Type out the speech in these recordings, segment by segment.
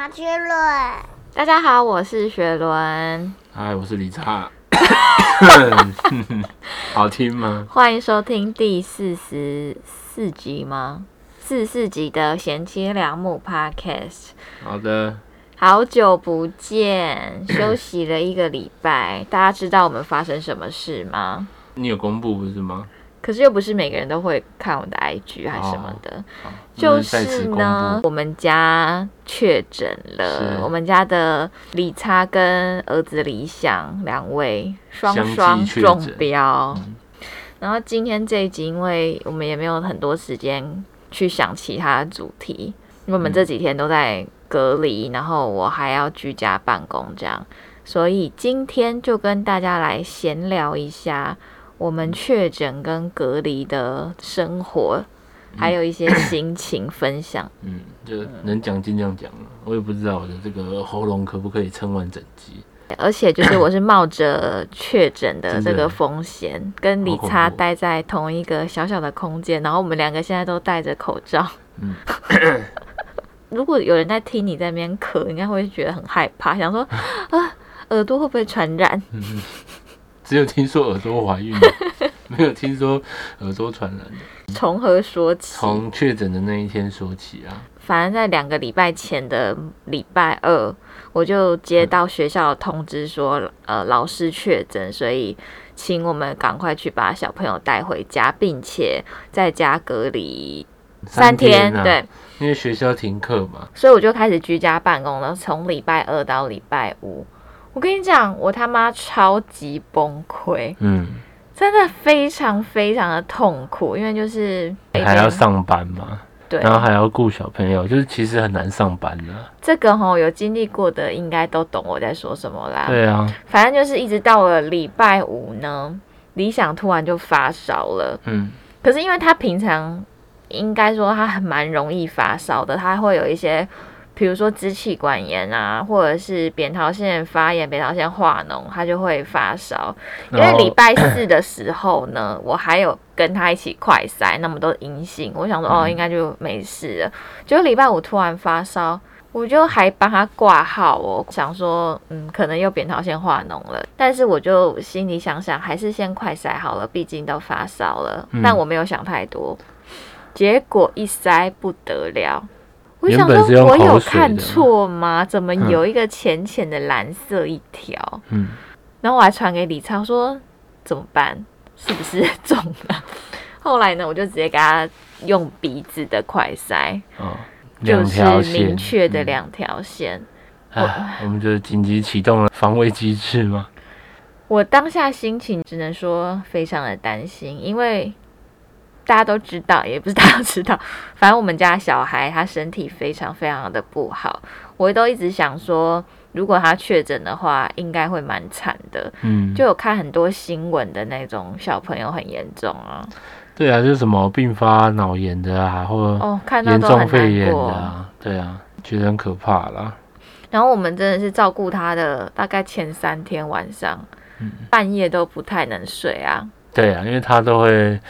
马学伦，大家好，我是雪伦，嗨，我是李查，好听吗？欢迎收听第四十四集吗？四十四集的贤妻良母 Podcast。好的，好久不见，休息了一个礼拜，大家知道我们发生什么事吗？你有公布不是吗？可是又不是每个人都会看我的 IG 还是什么的，好就是呢，，我们家确诊了，我们家的李差跟儿子李想两位双双确中诊。标。嗯。然后今天这一集，因为我们也没有很多时间去想其他的主题，因为我们嗯这几天都在隔离，然后我还要居家办公这样，所以今天就跟大家来闲聊一下我们确诊跟隔离的生活，还有一些心情分享。嗯，就能讲尽量讲了。我也不知道我的这个喉咙可不可以撑完整集。而且就是我是冒着确诊的这个风险，跟李差待在同一个小小的空间，然后我们两个现在都戴着口罩。嗯 如果有人在听你在那边咳，应该会觉得很害怕，想说 啊，耳朵会不会传染？只有听说耳朵怀孕，没有听说耳朵传染的。从何说起？从确诊的那一天说起啊。反正在两个礼拜前的礼拜二，我就接到学校的通知说，呃，老师确诊，所以请我们赶快去把小朋友带回家，并且在家隔离三天。啊、对，，因为学校停课嘛。所以我就开始居家办公了，从礼拜二到礼拜五。我跟你讲，我他妈超级崩溃，嗯，真的非常非常的痛苦，因为就是还要上班嘛，对，然后还要顾小朋友，就是其实很难上班的。这个吼有经历过的应该都懂我在说什么啦。对啊，反正就是一直到了礼拜五呢，理想突然就发烧了。嗯，可是因为他平常应该说他很蛮容易发烧的，他会有一些，比如说支气管炎啊，或者是扁桃腺发炎、扁桃腺化脓，他就会发烧。因为礼拜四的时候呢，我还有跟他一起快筛，那么都阴性，我想说哦，嗯应该就没事了。结果礼拜五突然发烧。我就还帮他挂号哦，想说，嗯，可能又扁桃腺化脓了，但是我就心里想想，还是先快筛好了，毕竟都发烧了。嗯但我没有想太多，结果一筛不得了，我想说，我有看错吗？怎么嗯有一个浅浅的蓝色一条？嗯，然后我还传给李超说怎么办？是不是 中了？后来呢，我就直接给他用鼻子的快塞，哦，就是两条线明确的嗯两条线。唉，我们就紧急启动了防卫机制嘛。我当下心情只能说非常的担心，因为大家都知道，也不是大家都知道，反正我们家小孩他身体非常非常的不好，我都一直想说，如果他确诊的话，应该会蛮惨的。嗯，就有看很多新闻的那种小朋友很严重啊，对啊，就是什么并发脑炎的啊，或哦，看到严重肺炎的。啊，对啊，觉得很可怕啦。然后我们真的是照顾他的，大概前三天晚上，嗯半夜都不太能睡啊。对啊，因为他都会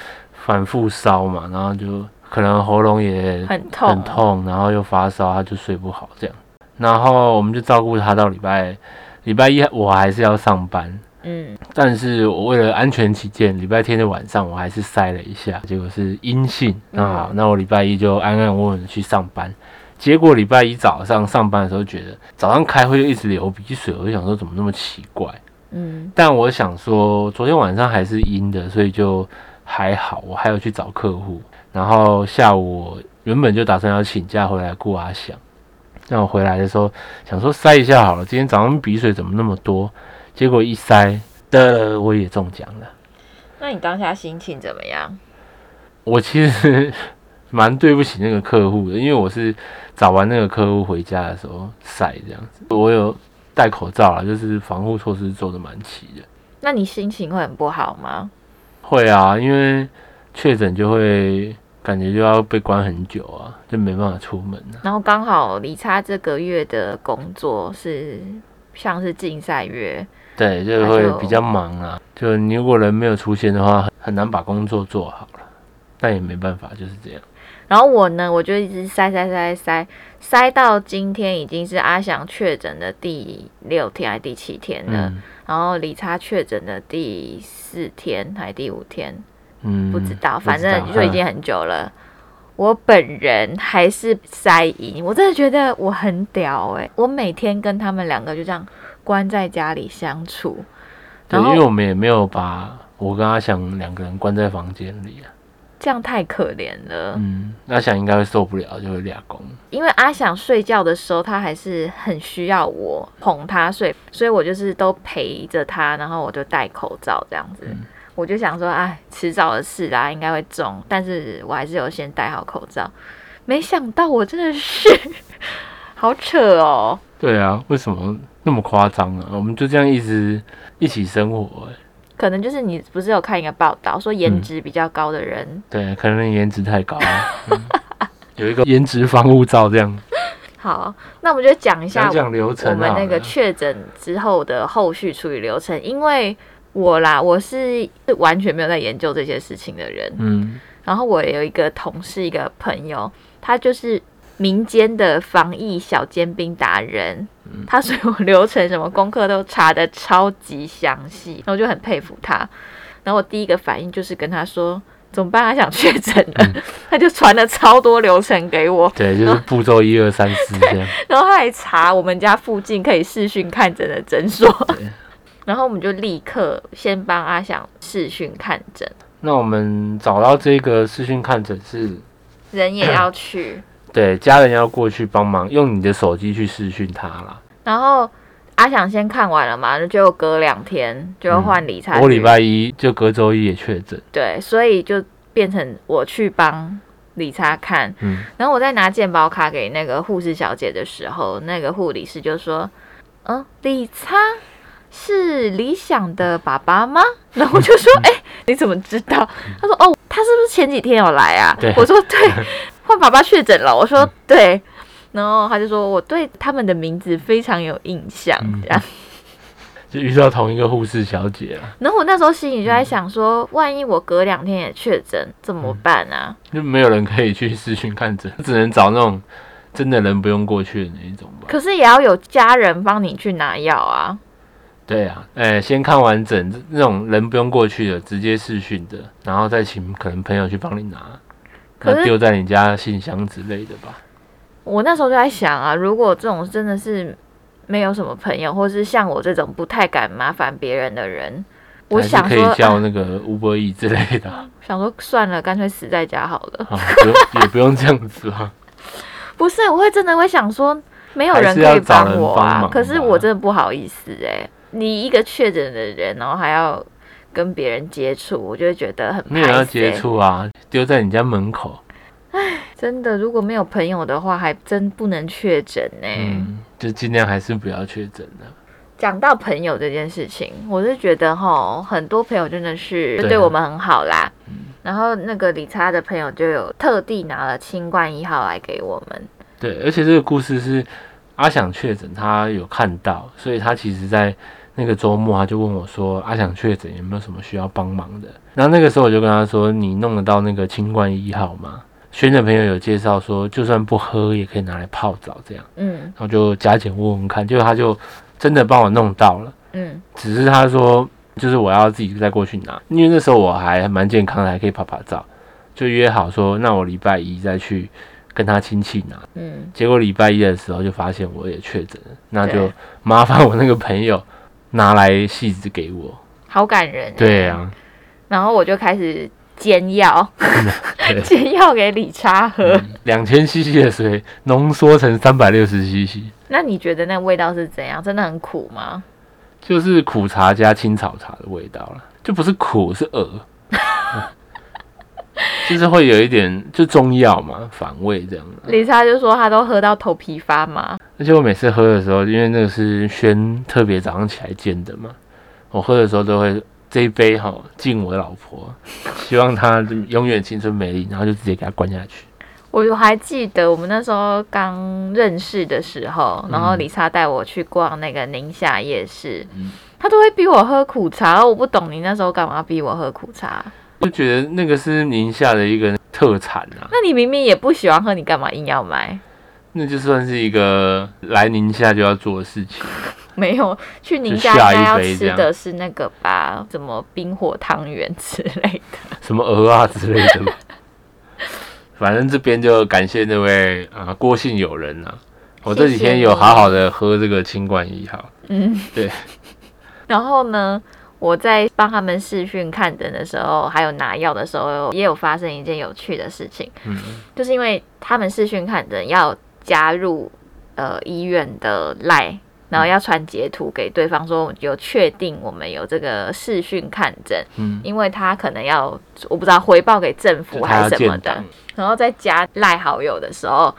反复烧嘛，然后就可能喉咙也很痛很痛，然后又发烧，他就睡不好这样。然后我们就照顾他到礼拜礼拜一，我还是要上班，嗯，但是我为了安全起见，礼拜天的晚上我还是筛了一下，结果是阴性。那好，嗯那我礼拜一就安安稳稳的去上班。结果礼拜一早上上班的时候，觉得早上开会就一直流鼻水，我就想说怎么那么奇怪。嗯，但我想说，昨天晚上还是阴的，所以就还好。我还有去找客户，然后下午我原本就打算要请假回来顾阿翔。那我回来的时候想说塞一下好了，今天早上鼻水怎么那么多？结果一塞的我也中奖了。那你当下心情怎么样？我其实蛮对不起那个客户的，因为我是找完那个客户回家的时候晒这样子。我有戴口罩啦，就是防护措施做的蛮齐的。那你心情会很不好吗？会啊，因为确诊就会感觉就要被关很久啊，就没办法出门啊。然后刚好李差这个月的工作是像是竞赛月，对，就会比较忙啊。就你如果人没有出现的话，很很难把工作做好了。但也没办法，就是这样。然后我呢，我就一直塞塞塞塞塞到今天已经是阿翔确诊的第六天还是第七天了，嗯然后李差确诊的第四天还是第五天，嗯，不知道，反正就已经很久了。我本人还是塞银，我真的觉得我很屌哎、我每天跟他们两个就这样关在家里相处，对，因为我们也没有把我跟阿翔两个人关在房间里啊。这样太可怜了。嗯，阿翔应该会受不了，就会俩公。因为阿翔睡觉的时候，他还是很需要我哄他睡，所以我就是都陪着他，然后我就戴口罩这样子。嗯我就想说，哎，迟早的事啦，应该会中，但是我还是有先戴好口罩。没想到我真的是 好扯哦，对啊，为什么那么夸张啊？我们就这样一直一起生活、欸，可能就是你不是有看一个报道说颜嗯值比较高的人，对，可能你颜值太高 有一个颜值防护罩这样。好，那我们就讲一下讲讲流程我们那个确诊之后的后续处理流程，因为我啦，我是是完全没有在研究这些事情的人。嗯然后我有一个同事，一个朋友，他就是民间的防疫小尖兵达人，嗯他所有流程什么功课都查的超级详细，然后我就很佩服他。然后我第一个反应就是跟他说。怎么办？他想确诊了，嗯 他就传了超多流程给我，对，就是步骤一二三四这样。然后他还查我们家附近可以视讯看诊的诊所，然后我们就立刻先帮阿想视讯看诊，那我们找到这个视讯看诊是，人也要去，对，家人要过去帮忙，用你的手机去视讯他啦。然后阿翔先看完了嘛，就隔两天就换理查、我礼拜一就隔周一也确诊，对，所以就变成我去帮理查看，嗯，然后我在拿健保卡给那个护士小姐的时候，那个护理师就说：“嗯，理查是理想的爸爸吗？” 然后我就说：“哎、你怎么知道？”他说：“哦，他是不是前几天有来啊对？”我说：“对，换爸爸确诊了。”我说：“对。”然后他就说：“我对他们的名字非常有印象。”嗯这样。就遇到同一个护士小姐啊，然后我那时候心里就在想说，万一我隔两天也确诊怎么办啊？就没有人可以去视讯看诊，只能找那种真的人不用过去的那一种吧。可是也要有家人帮你去拿药啊。对啊，哎、先看完整，那种人不用过去的，直接视讯的，然后再请可能朋友去帮你拿，那丢在你家信箱之类的吧。我那时候就在想啊，如果这种真的是没有什么朋友，或是像我这种不太敢麻烦别人的人，我想可以叫那个 Uber E 之类的啊，想说算了，干脆死在家好了。也不用这样子啊。不是，我会真的会想说，没有人可以找帮我啊。可是我真的不好意思哎、你一个确诊的人，然后还要跟别人接触，我就会觉得很没有要接触啊，丢在你家门口。唉真的，如果没有朋友的话，还真不能确诊呢。嗯，就尽量还是不要确诊的。讲到朋友这件事情，我是觉得哈，很多朋友真的是对我们很好啦。嗯然后那个理查的朋友就有特地拿了清冠一号来给我们。对，而且这个故事是阿想确诊，他有看到，所以他其实在那个周末他就问我说：“阿想确诊有没有什么需要帮忙的？”然后那个时候我就跟他说：“你弄得到那个清冠一号吗？”轩的朋友有介绍说，就算不喝也可以拿来泡澡这样，嗯然后就加减问问看，结果他就真的帮我弄到了。嗯只是他说，就是我要自己再过去拿，因为那时候我还蛮健康的，还可以拍拍照，就约好说，那我礼拜一再去跟他亲戚拿。嗯，结果礼拜一的时候就发现我也确诊了，那就麻烦我那个朋友拿来戏子给我。好感人。对啊，然后我就开始煎药，煎药给李查喝。两千 CC 的水浓缩成三百六十 CC，那你觉得那味道是怎样？真的很苦吗？就是苦茶加青草茶的味道了，就不是苦是恶，就是会有一点就中药嘛，反胃这样。理查就说他都喝到头皮发麻。而且我每次喝的时候，因为那个是轩特别早上起来煎的嘛，我喝的时候都会这一杯哈敬我老婆，希望她永远青春美丽，然后就直接给她灌下去。我还记得我们那时候刚认识的时候，然后嗯理查带我去逛那个宁夏夜市，嗯他都会逼我喝苦茶，我不懂你那时候干嘛逼我喝苦茶？就觉得那个是宁夏的一个特产啊。那你明明也不喜欢喝，你干嘛硬要买？那就算是一个来宁夏就要做的事情。没有去宁夏应该要吃的是那个吧？什么冰火汤圆之类的，什么鹅啊之类的。反正这边就感谢那位啊郭姓友人啊，我这几天有好好的喝这个清冠一号。嗯，对。然后呢，我在帮他们视讯看诊的时候，还有拿药的时候，也有发生一件有趣的事情。嗯，就是因为他们视讯看诊要加入呃医院的赖。然后要传截图给对方，说有确定我们有这个视讯看诊，嗯，因为他可能要我不知道回报给政府还是什么的。然后在加赖好友的时候，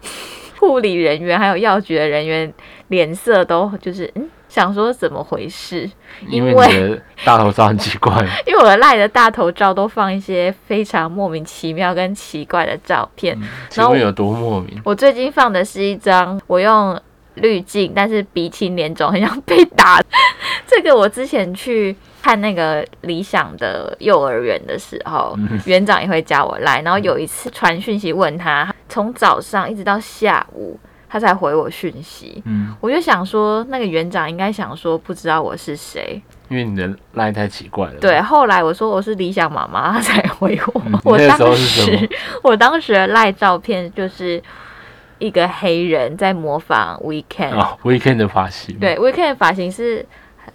护理人员还有药局的人员脸色都就是嗯，想说怎么回事？因为你的大头照很奇怪，因为我的赖的大头照都放一些非常莫名其妙跟奇怪的照片。请问有多莫名？我最近放的是一张我用。滤镜，但是鼻青脸肿，很像被打。这个我之前去看那个理想的幼儿园的时候，园长也会加我来。然后有一次传讯息问他，从早上一直到下午，他才回我讯息。嗯，我就想说，那个园长应该想说不知道我是谁，因为你的赖太奇怪了。对，后来我说我是理想妈妈，他才回我。我当时我当时的赖照片就是。一个黑人在模仿 Weekend 啊，Weekend 的发型。对，Weekend 的发型是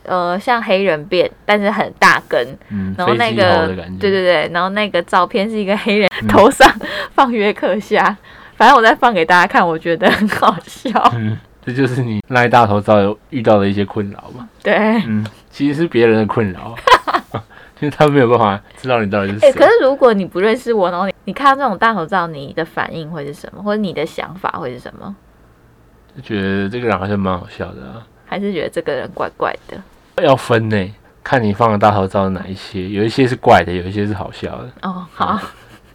呃像黑人辫，但是很大根。嗯，然后那个对对对，然后那个照片是一个黑人头上放约克夏，反正我再放给大家看，我觉得很好笑。嗯，这就是你赖大头照遇到的一些困扰嘛？对，嗯，其实是别人的困扰。因为他没有办法知道你到底是谁。可是如果你不认识我，然后你你看到这种大头照，你的反应会是什么？或者你的想法会是什么？就觉得这个人好像蛮好笑的啊。还是觉得这个人怪怪的？要分呢，看你放的大头照哪一些，有一些是怪的，有一些是好笑的。哦，好。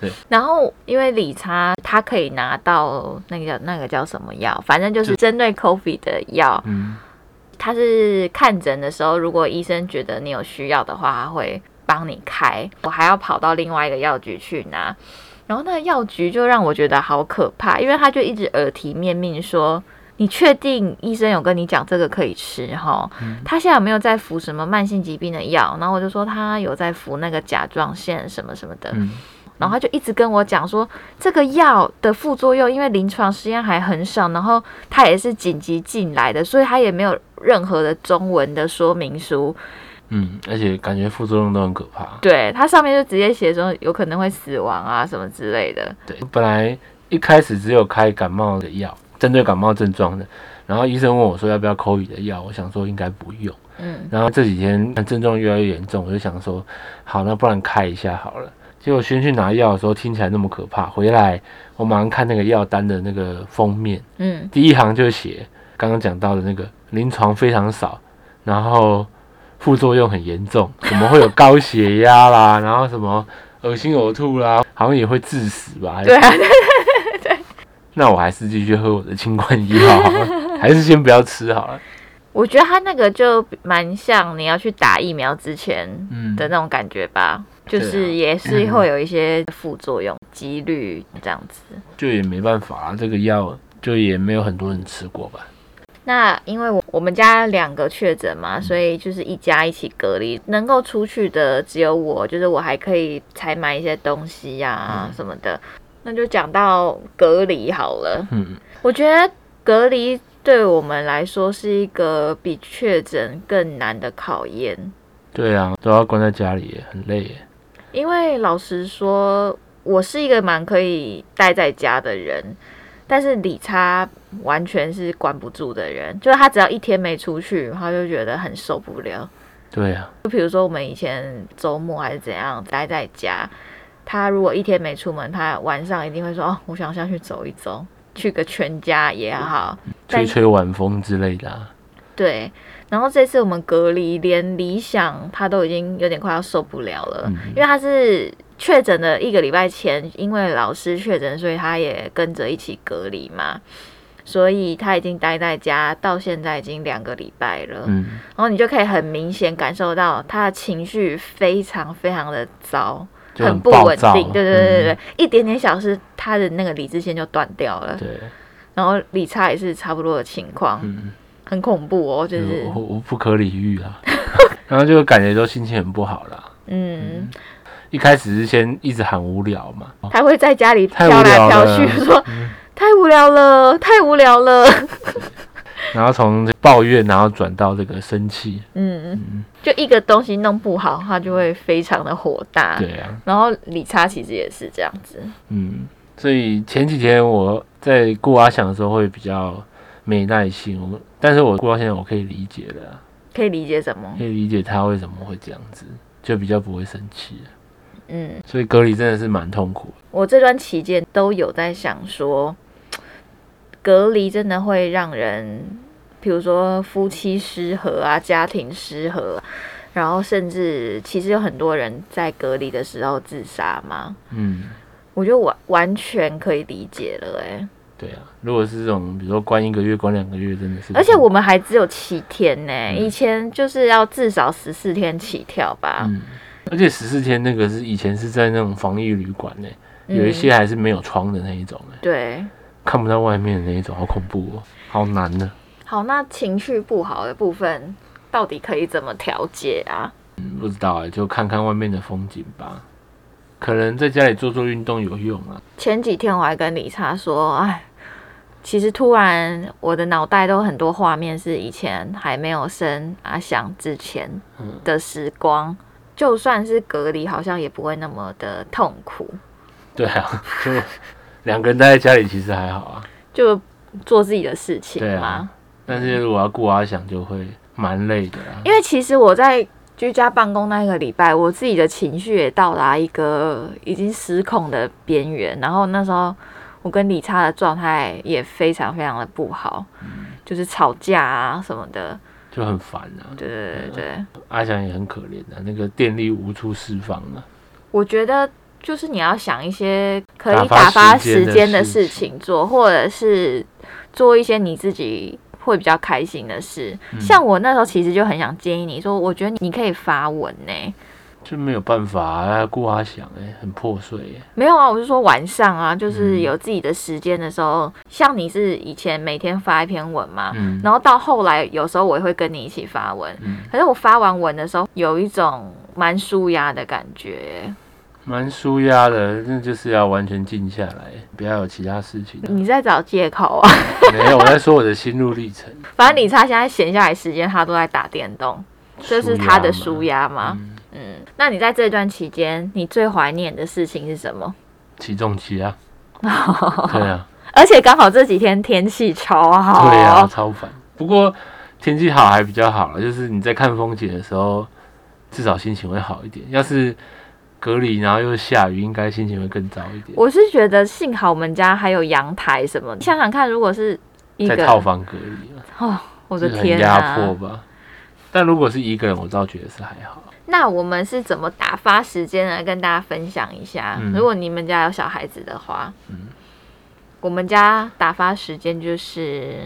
对。然后因为理查他可以拿到那个那个叫什么药，反正就是针对 COVID 的药。嗯。他是看诊的时候，如果医生觉得你有需要的话，他会。帮你开，我还要跑到另外一个药局去拿，然后那个药局就让我觉得好可怕，因为他就一直耳提面命说：“你确定医生有跟你讲这个可以吃哈？他现在有没有在服什么慢性疾病的药？”然后我就说他有在服那个甲状腺什么什么的，然后他就一直跟我讲说这个药的副作用，因为临床实验还很少，然后他也是紧急进来的，所以他也没有任何的中文的说明书。嗯，而且感觉副作用都很可怕。对，它上面就直接写说有可能会死亡啊什么之类的。对，本来一开始只有开感冒的药，针对感冒症状的。然后医生问我说要不要口语的药，我想说应该不用。嗯。然后这几天症状越来越严重，我就想说好，那不然开一下好了。结果先去拿药的时候听起来那么可怕，回来我马上看那个药单的那个封面，嗯，第一行就写刚刚讲到的那个临床非常少，然后。副作用很严重，怎么会有高血压啦？然后什么恶心呕吐啦，好像也会致死吧？对啊，对对对。那我还是继续喝我的清冠一号好了，还是先不要吃好了。我觉得他那个就蛮像你要去打疫苗之前的那种感觉吧，就是也是会有一些副作用几率这样子。就也没办法啊，这个药就也没有很多人吃过吧。那因为我我们家两个确诊嘛，所以就是一家一起隔离，能够出去的只有我，就是我还可以采买一些东西呀什么的。那就讲到隔离好了。嗯，我觉得隔离对我们来说是一个比确诊更难的考验。对啊，都要关在家里，很累。因为老实说，我是一个蛮可以待在家的人。但是理查完全是管不住的人，就是他只要一天没出去，他就觉得很受不了。对啊，就比如说我们以前周末还是怎样待在家，他如果一天没出门，他晚上一定会说：“哦，我想下去走一走，去个全家也好，吹吹晚风之类的。”对。然后这次我们隔离，连理想他都已经有点快要受不了了，因为他是。确诊的一个礼拜前，因为老师确诊，所以他也跟着一起隔离嘛，所以他已经待在家到现在已经两个礼拜了。嗯，然后你就可以很明显感受到他的情绪非常非常的糟，就很不稳定，对对对对对，嗯。一点点小事，他的那个理智线就断掉了。对，然后理查也是差不多的情况，嗯，很恐怖哦，就就是。我我不可理喻啊，然后就感觉都心情很不好啦。嗯，一开始是先一直喊无聊嘛，他会在家里太飘来飘去，说嗯 太无聊了，太无聊了。然后从抱怨然后转到这个生气，嗯，嗯，就一个东西弄不好，他就会非常的火大。对啊，然后理查其实也是这样子，嗯，所以前几天我在顾阿翔的时候会比较没耐心，我但是我过到现在我可以理解了啊，可以理解什么可？以理解他为什么会这样子，就比较不会生气了。嗯，所以隔离真的是蛮痛苦。我这段期间都有在想说，隔离真的会让人，比如说夫妻失和啊，家庭失和，然后甚至其实有很多人在隔离的时候自杀嘛。嗯，我觉得完完全可以理解了、欸，对啊，如果是这种，比如说关一个月、关两个月，真的是。而且我们还只有七天呢、嗯以前就是要至少十四天起跳吧。嗯，而且十四天那个是以前是在那种防疫旅馆呢，嗯有一些还是没有窗的那一种哎，对，看不到外面的那一种，好恐怖哦，好难呢。好，那情绪不好的部分到底可以怎么调节啊？嗯，不知道哎，就看看外面的风景吧。可能在家里做做运动有用啊。前几天我还跟理查说，哎，其实突然我的脑袋都很多画面是以前还没有生阿翔之前嗯的时光，就算是隔离，好像也不会那么的痛苦，对啊，就两个人待在家里其实还好啊。就做自己的事情。啊，但是如果要顾阿翔，就会蛮累的啊。因为其实我在居家办公那一个礼拜，我自己的情绪也到达一个已经失控的边缘，然后那时候我跟理查的状态也非常非常的不好，就是吵架啊什么的，就很烦啊。对对对对，阿翔也很可怜的、那个电力无处释放啊。我觉得。就是你要想一些可以打发时间的事情做，或者是做一些你自己会比较开心的事。嗯。像我那时候其实就很想建议你说，我觉得你可以发文呢、就没有办法啊，顾阿想哎、很破碎哎、没有啊，我是说晚上啊，就是嗯。有自己的时间的时候，像你是以前每天发一篇文嘛，嗯。然后到后来有时候我也会跟你一起发文，嗯，可是我发完文的时候有一种蛮舒压的感觉。蛮舒压的，那就是要完全静下来，不要有其他事情、啊。你在找借口啊？没有，我在说我的心路历程。反正理查现在闲下来时间，他都在打电动，这是他的舒压压嘛。嘛。嗯，嗯，那你在这段期间，你最怀念的事情是什么？起重机啊。对啊，而且刚好这几天天气超好，对啊，超烦。不过天气好还比较好了，就是你在看风景的时候，至少心情会好一点。要是隔离，然后又下雨，应该心情会更糟一点。我是觉得幸好我们家还有阳台什么的，想想看，如果是一在个套房隔离啊，哦，我的天、啊很压！迫吧。但如果是一个人，我倒觉得是还好。那我们是怎么打发时间呢？跟大家分享一下。嗯如果你们家有小孩子的话，嗯我们家打发时间就是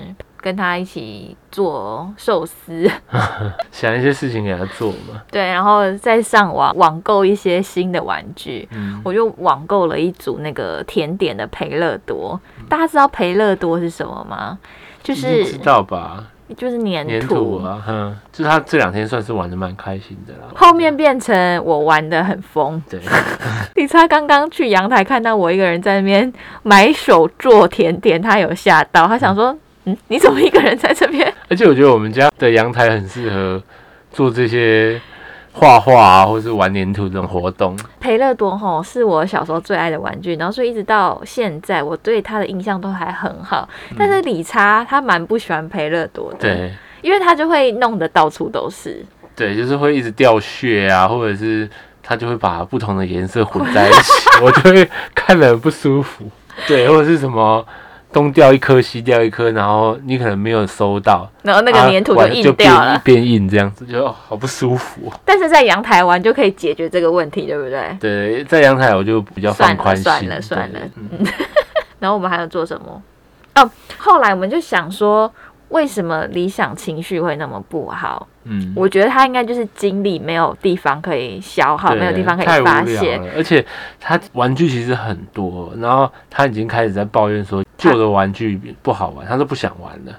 跟他一起做寿司，想一些事情给他做嘛。对，然后再上网网购一些新的玩具。嗯，我就网购了一组那个甜点的培乐多，大家知道培乐多是什么吗？就是知道吧？就是粘粘土啊，哼，就是他这两天算是玩的蛮开心的啦。后面变成我玩的很疯。对，李查刚刚去阳台看到我一个人在那边买手做甜点，他有吓到，他想说：“嗯，你怎么一个人在这边 而且我觉得我们家的阳台很适合做这些画画啊，或是玩粘土这种活动。？”培乐多吼是我小时候最爱的玩具，然后所以一直到现在，我对他的印象都还很好。但是理查他蛮不喜欢培乐多的，，对因为他就会弄得到处都是。对，就是会一直掉屑啊，或者是他就会把不同的颜色混在一起，我就会看了很不舒服。对，或者是什么东掉一颗西掉一颗，然后你可能没有收到，然后那个啊粘土就硬掉了，变硬这样子，就哦好不舒服。但是在阳台玩就可以解决这个问题，对不对？对，在阳台我就比较放宽心。算了算了算了 然后我们还要做什么？哦，后来我们就想说，为什么理想情绪会那么不好？嗯，我觉得他应该就是精力没有地方可以消耗，没有地方可以发泄。而且他玩具其实很多，然后他已经开始在抱怨说旧的玩具不好玩，他都不想玩了。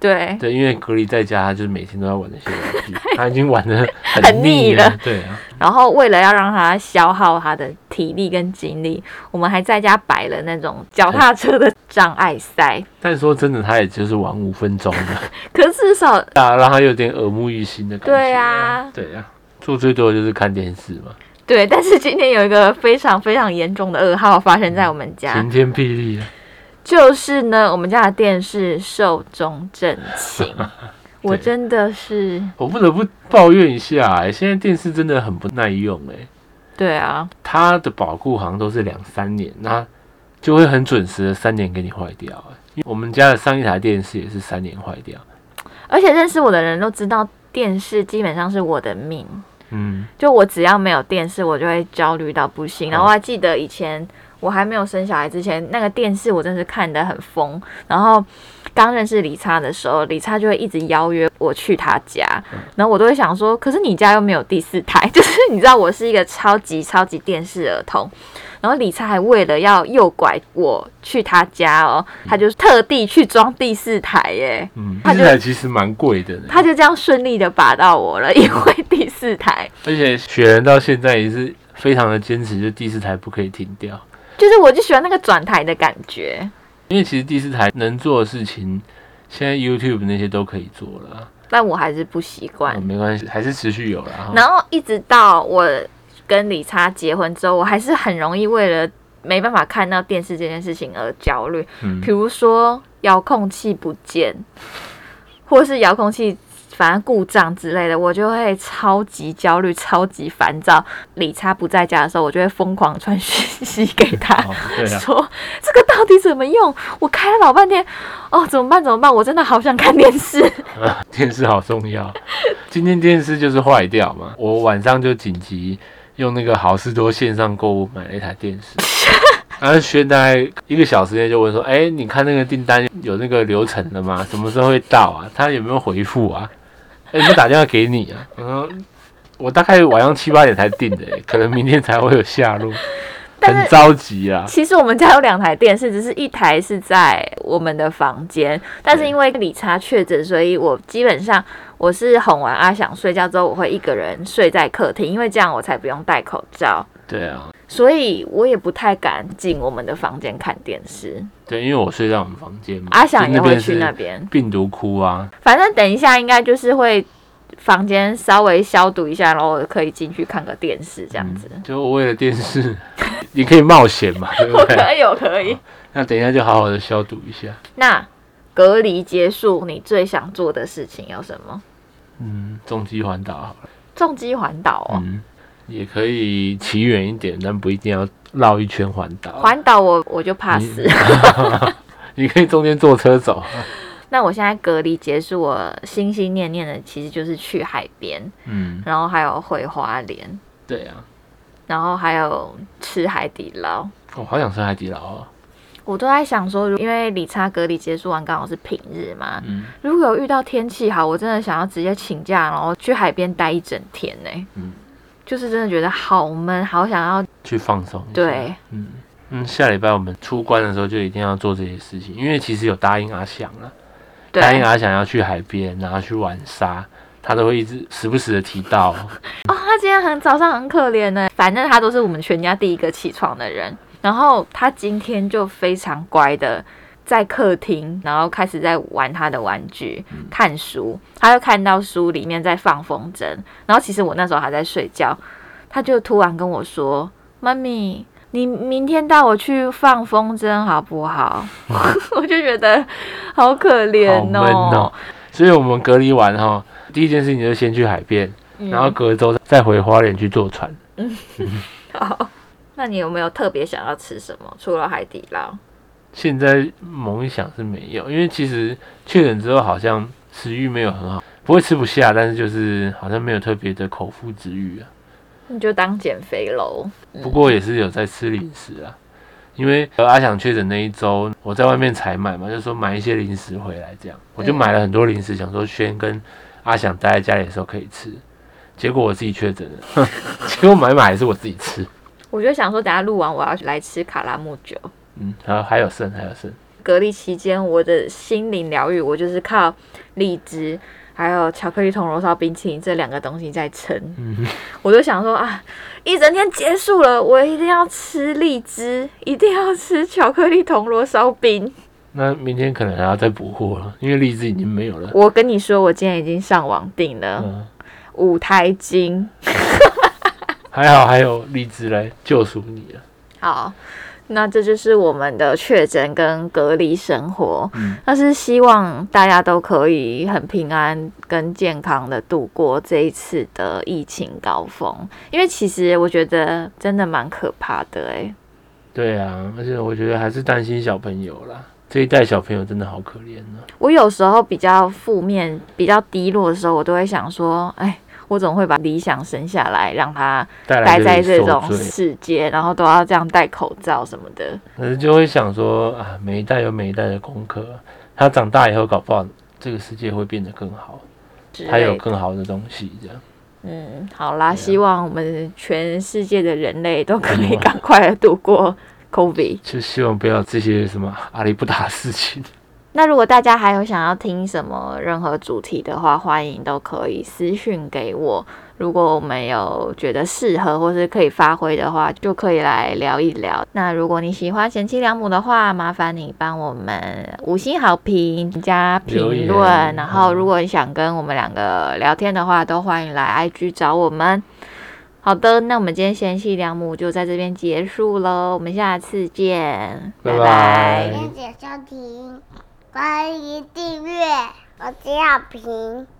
对，对，因为隔离在家，他就是每天都要玩那些玩具，他已经玩的很很腻腻了。对啊，然后为了要让他消耗他的体力跟精力，我们还在家摆了那种脚踏车的障碍赛。但说真的，他也就是玩五分钟的，可是至少啊，让他有点耳目一新的感觉。对啊，对啊，做最多的就是看电视嘛，对，但是今天有一个非常非常严重的噩耗发生在我们家，晴天霹雳啊。就是呢，我们家的电视寿终正寝。我真的是，我不得不抱怨一下、哎，现在电视真的很不耐用、哎，对啊，它的保护好像都是两三年，那就会很准时的三年给你坏掉、我们家的上一台电视也是三年坏掉，而且认识我的人都知道，电视基本上是我的命。嗯，就我只要没有电视，我就会焦虑到不行。嗯然后我还记得以前我还没有生小孩之前，那个电视我真是看得很疯。然后刚认识李差的时候，李差就会一直邀约我去他家，然后我都会想说，可是你家又没有第四台，就是你知道我是一个超级超级电视儿童。然后李差还为了要诱拐我去他家哦，他就特地去装第四台耶。嗯，它就这台其实蛮贵的，他就这样顺利的把到我了，因为第四台而且雪人到现在也是非常的坚持，就第四台不可以停掉，就是我就喜欢那个转台的感觉。因为其实第四台能做的事情，现在 YouTube 那些都可以做了啊，但我还是不习惯嗯。没关系，还是持续有了哈。然后一直到我跟李叉结婚之后，我还是很容易为了没办法看到电视这件事情而焦虑。嗯比如说遥控器不见，或是遥控器反正故障之类的，我就会超级焦虑、超级烦躁。理查不在家的时候，我就会疯狂传讯息给他。哦，对啊，说这个到底怎么用？我开了老半天，哦，怎么办？怎么办？我真的好想看电视。电视好重要。今天电视就是坏掉嘛，我晚上就紧急用那个好事多线上购物买了一台电视。然后轩大概一个小时内就问说：“哎、你看那个订单有那个流程了吗？什么时候会到啊？他有没有回复啊？哎、有没打电话给你啊？”我说：“我大概晚上七八点才订的、可能明天才会有下落，很着急啊。其实我们家有两台电视，只是一台是在我们的房间，但是因为理查确诊，所以我基本上我是哄完阿想睡觉之后，我会一个人睡在客厅，因为这样我才不用戴口罩，对啊，所以我也不太敢进我们的房间看电视。对，因为我睡在我们房间嘛，阿翔也会去那边，病毒窟啊，反正等一下应该就是会房间稍微消毒一下，然后可以进去看个电视这样子。就为了电视，你可以冒险嘛，对不我？可以，我可以。那等一下就好好的消毒一下。那隔离结束，你最想做的事情有什么？嗯，重机环岛好了，重机环岛哦。嗯，也可以骑远一点，但不一定要绕一圈环岛。环岛我我就怕死。你可以中间坐车走。那我现在隔离结束，我心心念念的其实就是去海边，嗯，然后还有回花莲，对啊，然后还有吃海底捞。我好想吃海底捞啊。我都在想说，因为理查隔离结束完刚好是平日嘛，嗯如果有遇到天气好，我真的想要直接请假，然后去海边待一整天呢、嗯，就是真的觉得好闷，好想要去放松。对，嗯嗯，下礼拜我们出关的时候就一定要做这些事情，因为其实有答应阿翔了，对答应阿翔要去海边，然后去玩沙，他都会一直时不时的提到。哦，他今天很早上很可怜呢，反正他都是我们全家第一个起床的人。然后他今天就非常乖的在客厅，然后开始在玩他的玩具、看书。他就看到书里面在放风筝，然后其实我那时候还在睡觉，他就突然跟我说：“妈咪，你明天带我去放风筝好不好？” 我就觉得好可怜哦。所以我们隔离完哈，第一件事情就是先去海边，嗯然后隔周再回花莲去坐船。好，那你有没有特别想要吃什么？除了海底捞？现在猛一想是没有，因为其实确诊之后好像食欲没有很好，不会吃不下，但是就是好像没有特别的口腹之欲啊。你就当减肥喽。不过也是有在吃零食啊，因为呃阿翔确诊那一周，我在外面采买嘛，就说买一些零食回来，这样我就买了很多零食，想说轩跟阿翔待在家里的时候可以吃。结果我自己确诊了，结果买买还是我自己吃。我就想说，等下录完我要来吃卡拉木酒。嗯，还有还有剩，还有剩。隔离期间，我的心灵疗愈，我就是靠荔枝还有巧克力铜锣烧冰淇淋这两个东西在撑。嗯，我就想说啊，一整天结束了，我一定要吃荔枝，一定要吃巧克力铜锣烧冰。那明天可能还要再补货了，因为荔枝已经没有了。我跟你说，我今天已经上网订了嗯，五台金。还好还有荔枝来救赎你了。好，那这就是我们的确诊跟隔离生活。嗯，但是希望大家都可以很平安跟健康的度过这一次的疫情高峰，因为其实我觉得真的蛮可怕的哎、对啊，而且我觉得还是担心小朋友啦，这一代小朋友真的好可怜呢、我有时候比较负面、比较低落的时候，我都会想说，哎。我总会把理想生下来，让他待在这这种，世界，然后都要这样戴口罩什么的。可是就会想说啊，每一代有每一代的功课，他长大以后搞不好这个世界会变得更好，他有更好的东西这样。嗯，好啦，啊希望我们全世界的人类都可以嗯赶快的度过 COVID。就希望不要这些什么阿里不达事情。那如果大家还有想要听什么任何主题的话，欢迎都可以私讯给我。如果我们有觉得适合或是可以发挥的话，就可以来聊一聊。那如果你喜欢贤妻良母的话，麻烦你帮我们五星好评加评论。然后，嗯如果你想跟我们两个聊天的话，都欢迎来 IG 找我们。好的，那我们今天贤妻良母就在这边结束喽，我们下次见，拜拜拜谢谢收听，欢迎订阅，我是小平。